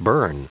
Burn.